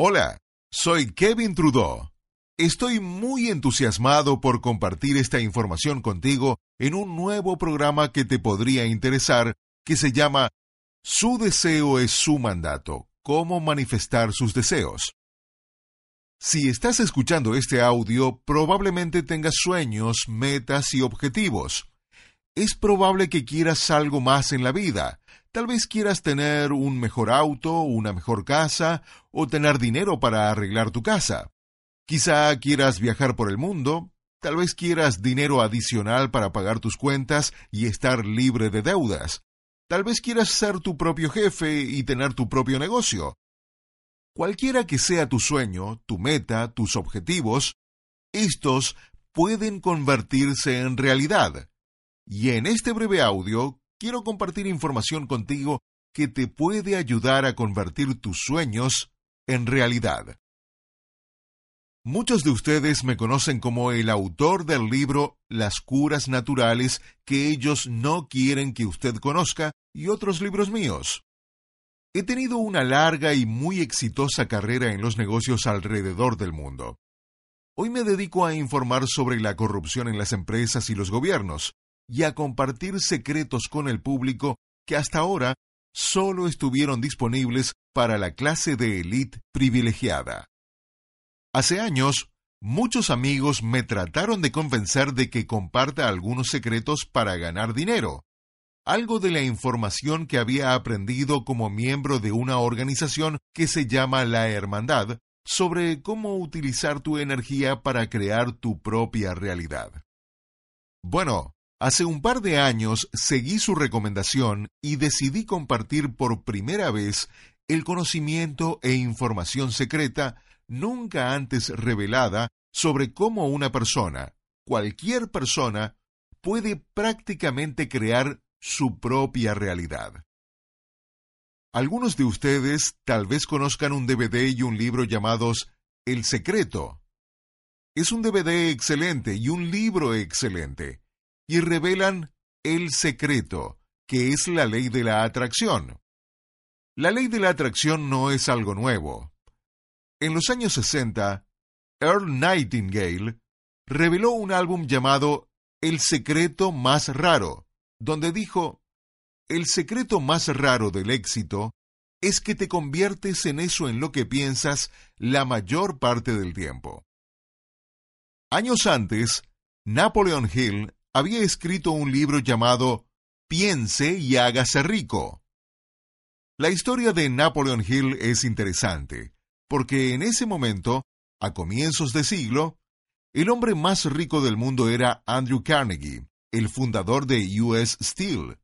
Hola, soy Kevin Trudeau. Estoy muy entusiasmado por compartir esta información contigo en un nuevo programa que te podría interesar que se llama Su deseo es su mandato, cómo manifestar sus deseos. Si estás escuchando este audio, probablemente tengas sueños, metas y objetivos. Es probable que quieras algo más en la vida, Tal vez quieras tener un mejor auto, una mejor casa o tener dinero para arreglar tu casa. Quizá quieras viajar por el mundo, tal vez quieras dinero adicional para pagar tus cuentas y estar libre de deudas. Tal vez quieras ser tu propio jefe y tener tu propio negocio. Cualquiera que sea tu sueño, tu meta, tus objetivos, estos pueden convertirse en realidad. Y en este breve audio quiero compartir información contigo que te puede ayudar a convertir tus sueños en realidad. Muchos de ustedes me conocen como el autor del libro Las curas naturales que ellos no quieren que usted conozca y otros libros míos. He tenido una larga y muy exitosa carrera en los negocios alrededor del mundo. Hoy me dedico a informar sobre la corrupción en las empresas y los gobiernos, y a compartir secretos con el público que hasta ahora solo estuvieron disponibles para la clase de élite privilegiada. Hace años, muchos amigos me trataron de convencer de que comparta algunos secretos para ganar dinero, algo de la información que había aprendido como miembro de una organización que se llama la Hermandad sobre cómo utilizar tu energía para crear tu propia realidad. Bueno, Hace un par de años seguí su recomendación y decidí compartir por primera vez el conocimiento e información secreta nunca antes revelada sobre cómo una persona, cualquier persona, puede prácticamente crear su propia realidad. Algunos de ustedes tal vez conozcan un DVD y un libro llamados El Secreto. Es un DVD excelente y un libro excelente y revelan el secreto, que es la ley de la atracción. La ley de la atracción no es algo nuevo. En los años 60, Earl Nightingale reveló un álbum llamado El secreto más raro, donde dijo, El secreto más raro del éxito es que te conviertes en eso en lo que piensas la mayor parte del tiempo. Años antes, Napoleon Hill había escrito un libro llamado Piense y hágase rico. La historia de Napoleon Hill es interesante, porque en ese momento, a comienzos de siglo, el hombre más rico del mundo era Andrew Carnegie, el fundador de US Steel.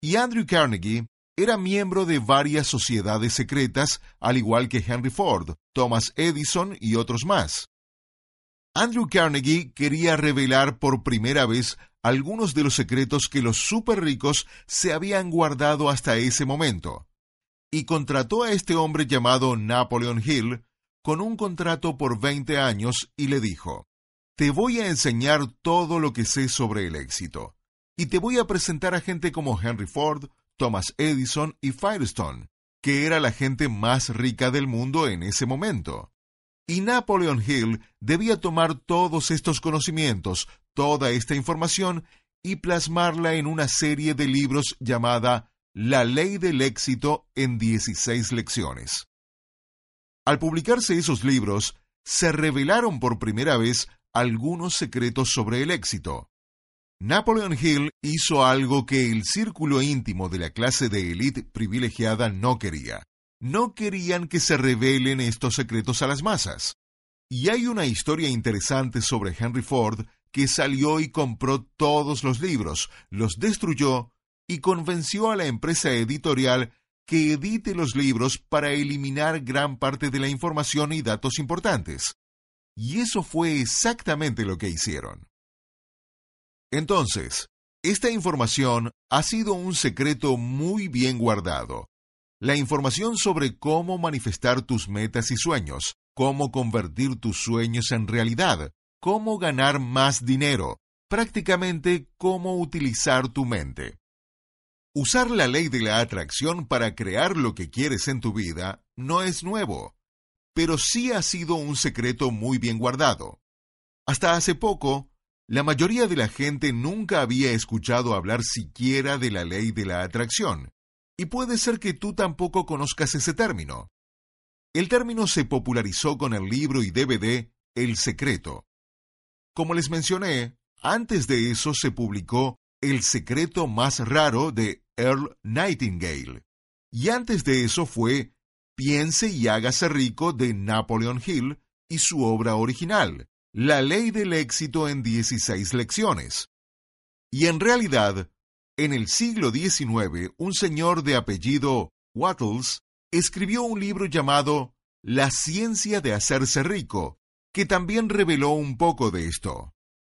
Y Andrew Carnegie era miembro de varias sociedades secretas, al igual que Henry Ford, Thomas Edison y otros más. Andrew Carnegie quería revelar por primera vez algunos de los secretos que los super ricos se habían guardado hasta ese momento, y contrató a este hombre llamado Napoleon Hill con un contrato por 20 años y le dijo, Te voy a enseñar todo lo que sé sobre el éxito, y te voy a presentar a gente como Henry Ford, Thomas Edison y Firestone, que era la gente más rica del mundo en ese momento. Y Napoleon Hill debía tomar todos estos conocimientos, toda esta información, y plasmarla en una serie de libros llamada La Ley del Éxito en 16 lecciones. Al publicarse esos libros, se revelaron por primera vez algunos secretos sobre el éxito. Napoleon Hill hizo algo que el círculo íntimo de la clase de élite privilegiada no quería no querían que se revelen estos secretos a las masas. Y hay una historia interesante sobre Henry Ford que salió y compró todos los libros, los destruyó y convenció a la empresa editorial que edite los libros para eliminar gran parte de la información y datos importantes. Y eso fue exactamente lo que hicieron. Entonces, esta información ha sido un secreto muy bien guardado. La información sobre cómo manifestar tus metas y sueños, cómo convertir tus sueños en realidad, cómo ganar más dinero, prácticamente cómo utilizar tu mente. Usar la ley de la atracción para crear lo que quieres en tu vida no es nuevo, pero sí ha sido un secreto muy bien guardado. Hasta hace poco, la mayoría de la gente nunca había escuchado hablar siquiera de la ley de la atracción, y puede ser que tú tampoco conozcas ese término. El término se popularizó con el libro y DVD El Secreto. Como les mencioné, antes de eso se publicó El Secreto Más Raro de Earl Nightingale, y antes de eso fue Piense y hágase rico de Napoleon Hill y su obra original, la ley del éxito en 16 lecciones. Y en realidad, en el siglo XIX, un señor de apellido Wattles escribió un libro llamado La ciencia de hacerse rico, que también reveló un poco de esto.